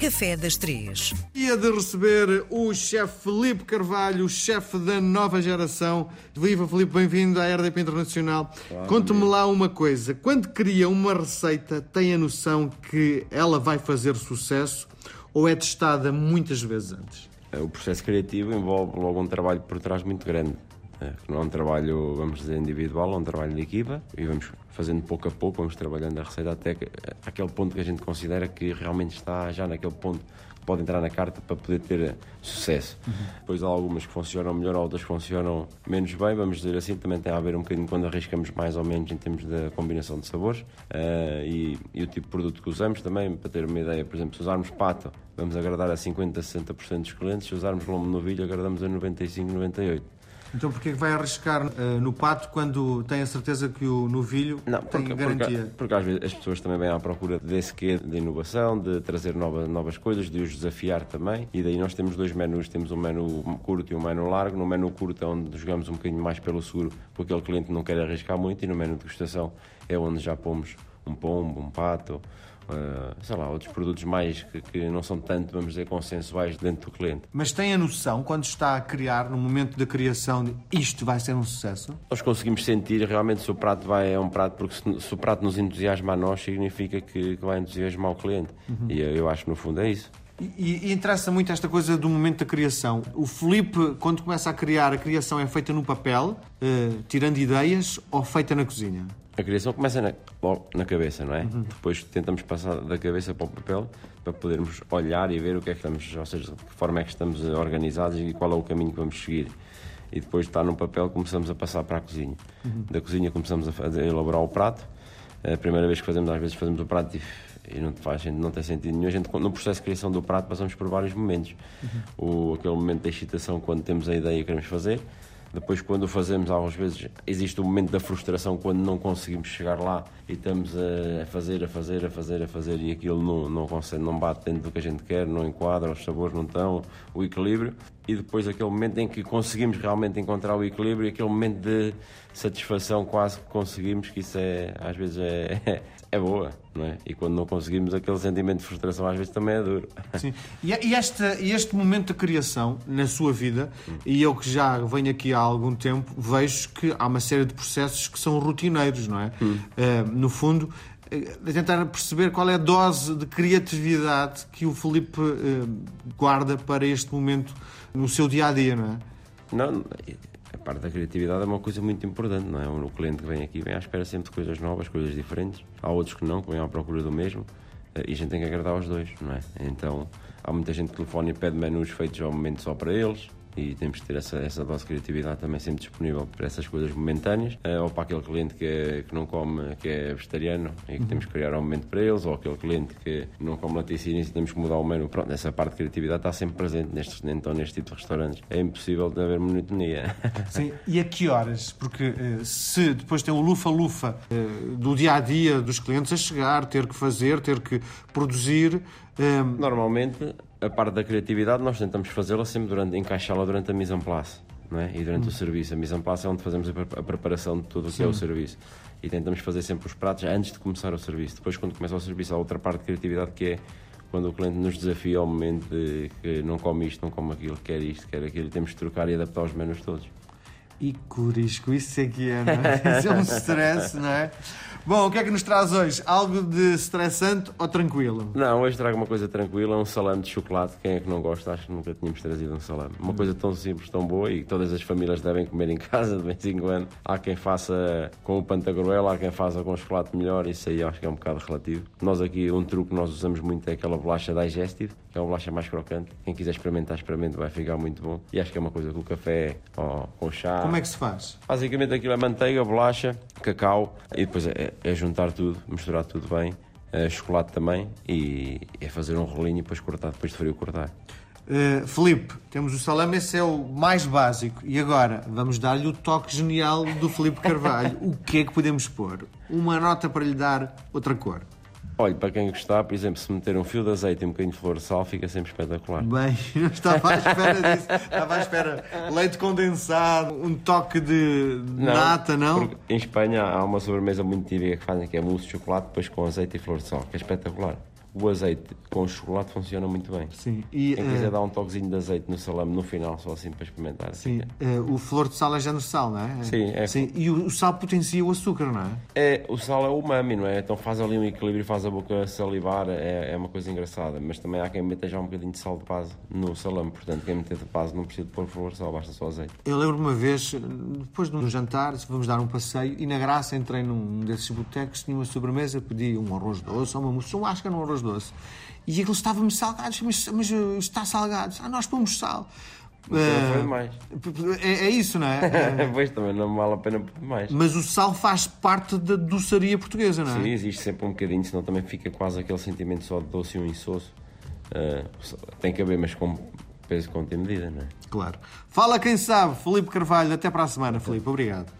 Café das Três. Dia de receber o chefe Felipe Carvalho, o chefe da nova geração. Viva Felipe, bem-vindo à RDP Internacional. Conte-me lá uma coisa: quando cria uma receita, tem a noção que ela vai fazer sucesso ou é testada muitas vezes antes? O processo criativo envolve logo um trabalho por trás muito grande. É, não é um trabalho, vamos dizer, individual, é um trabalho de equipa e vamos fazendo pouco a pouco, vamos trabalhando a receita até que, aquele ponto que a gente considera que realmente está já naquele ponto que pode entrar na carta para poder ter sucesso. Uhum. Depois há algumas que funcionam melhor, outras que funcionam menos bem, vamos dizer assim, também tem a ver um bocadinho quando arriscamos mais ou menos em termos da combinação de sabores uh, e, e, o tipo de produto que usamos também, para ter uma ideia, por exemplo, se usarmos pato, vamos agradar a 50, 60% dos clientes, se usarmos lombo novilho, agradamos a 95, 98%. Então porquê que vai arriscar uh, no pato quando tem a certeza que o novilho não, tem porque, garantia? Porque, porque, às vezes as pessoas também vêm à procura desse quê de inovação, de trazer novas, novas coisas, de os desafiar também. E daí nós temos dois menus, temos um menu curto e um menu largo. No menu curto é onde jogamos um bocadinho mais pelo seguro, porque aquele cliente não quer arriscar muito, e no menu de degustação é onde já pomos um pombo, um pato, sei lá, outros produtos mais que, que, não são tanto, vamos dizer, consensuais dentro do cliente. Mas tem a noção, quando está a criar, no momento da criação, de isto vai ser um sucesso? Nós conseguimos sentir realmente se o prato vai, é um prato, porque se, se o prato nos entusiasma a nós, significa que, que vai entusiasmar o cliente. Uhum. E eu acho que no fundo é isso. E, e, interessa muito esta coisa do momento da criação. O Felipe, quando começa a criar, a criação é feita no papel, uh, tirando ideias, ou feita na cozinha? A criação começa na, na cabeça, não é? Uhum. Depois tentamos passar da cabeça para o papel para podermos olhar e ver o que é que estamos, ou seja, de que forma é que estamos organizados e qual é o caminho que vamos seguir. E depois de estar no papel começamos a passar para a cozinha. Uhum. Da cozinha começamos a, fazer, a, elaborar o prato. A primeira vez que fazemos, às vezes fazemos o prato e, e não, faz, não tem sentido nenhum. A gente, no processo de criação do prato passamos por vários momentos. Uhum. O, aquele momento da excitação quando temos a ideia que queremos fazer depois, quando o fazemos, às vezes existe o momento da frustração quando não conseguimos chegar lá e estamos a fazer, a fazer, a fazer, a fazer e aquilo não, não consegue, não bate dentro do que a gente quer, não enquadra, os sabores não estão, o equilíbrio. E depois aquele momento em que conseguimos realmente encontrar o equilíbrio e aquele momento de satisfação quase que conseguimos, que isso é, às vezes é, é boa, não é? E quando não conseguimos, aquele sentimento de frustração às vezes também é duro. Sim. E, este, este momento de criação na sua vida, hum. e eu que já venho aqui há algum tempo, vejo que há uma série de processos que são rotineiros, não é? Hum. Uh, no fundo, uh, tentar perceber qual é a dose de criatividade que o Felipe uh, guarda para este momento no seu dia a dia, não é? Não, a parte da criatividade é uma coisa muito importante, não é? O cliente que vem aqui vem à espera sempre de coisas novas, coisas diferentes. Há outros que não, que vêm à procura do mesmo eh, e a gente tem que agradar aos dois, não é? Então há muita gente que telefona e pede menus feitos ao momento só para eles e temos que ter essa, essa dose de criatividade também sempre disponível para essas coisas momentâneas, uh, ou para aquele cliente que, é, que não come, que é vegetariano e que uhum. temos que criar um momento para eles, ou aquele cliente que não come laticínios e temos que mudar o menu. Pronto, essa parte de criatividade está sempre presente nestes, então, neste tipo de restaurantes. É impossível de haver monotonia. Sim, e a que horas? Porque uh, se depois tem o lufa-lufa uh, do dia a dia dos clientes a chegar, ter que fazer, ter que produzir. Normalmente a parte da criatividade nós tentamos fazê-la sempre durante, encaixá-la durante a mise en place não é? e durante hum. o serviço. A mise en place é onde fazemos a preparação de tudo o que é o serviço. E tentamos fazer sempre os pratos antes de começar o serviço. Depois, quando começa o serviço, há outra parte de criatividade que é quando o cliente nos desafia ao momento de que não come isto, não come aquilo, quer isto, quer aquilo, temos de trocar e adaptar os menus todos. E curisco, isso é que é, não é? Isso é um stress, não é? Bom, o que é que nos traz hoje? Algo de estressante ou tranquilo? Não, hoje trago uma coisa tranquila, um salame de chocolate. Quem é que não gosta? Acho que nunca tínhamos trazido um salame. Uma coisa tão simples, tão boa e que todas as famílias devem comer em casa de vez em quando. Há quem faça com o pantagruel, há quem faça com o chocolate melhor, isso aí acho que é um bocado relativo. Nós aqui, um truque que nós usamos muito é aquela bolacha digestive, que é uma bolacha mais crocante. Quem quiser experimentar, experimente, vai ficar muito bom. E acho que é uma coisa com o café, ou com chá. Como é que se faz? Basicamente aquilo é manteiga, bolacha, cacau e depois é, é juntar tudo, misturar tudo bem, é, chocolate também e é fazer um rolinho e depois cortar, depois de frio cortar. Uh, Felipe, temos o salame, esse é o mais básico. E agora, vamos dar-lhe o toque genial do Felipe Carvalho. o que é que podemos pôr? Uma nota para lhe dar outra cor. Olha, para quem gostar, por exemplo, se meter um fio de azeite e um bocadinho de flor de sal, fica sempre espetacular. Bem, não estava à espera disso. Estava à espera. Leite condensado, um toque de não, nata, não? Em Espanha há uma sobremesa muito típica que fazem, que é mousse de chocolate, depois com azeite e flor de sal, que é espetacular. O azeite com o chocolate funciona muito bem. Sim. E, Quem quiser uh, dar um toquezinho de azeite no salame no final, só assim para experimentar. sim, uh, o flor de sal é género sal, não é? Sim, é. Sim. E o, o sal potencia o açúcar, não é? É, o sal é o umami, não é? Então faz ali um equilíbrio, faz a boca salivar, é, é uma coisa engraçada. Mas também há quem meta já um bocadinho de sal de base no salame, portanto, quem meter de base não precisa de pôr flor de sal, basta só azeite. Eu lembro uma vez, depois de um jantar, vamos dar um passeio, e na graça entrei num desses botecos, tinha uma sobremesa, pedi um arroz doce, ou uma moção, acho que era um doce. E aquilo estava-me salgado, mas, mas uh, está salgado. Ah, nós pomos sal. Foi Uh, demais. é, é isso, não é? pois também não vale a pena mais. Mas o sal faz parte da doçaria portuguesa, não é? Sim, existe sempre um bocadinho, senão também fica quase aquele sentimento só de doce e um insosso. Ah, tem que haver, mas com peso, e medida, não é? Claro. Fala quem sabe, Felipe Carvalho. Até para a semana, Felipe. Obrigado.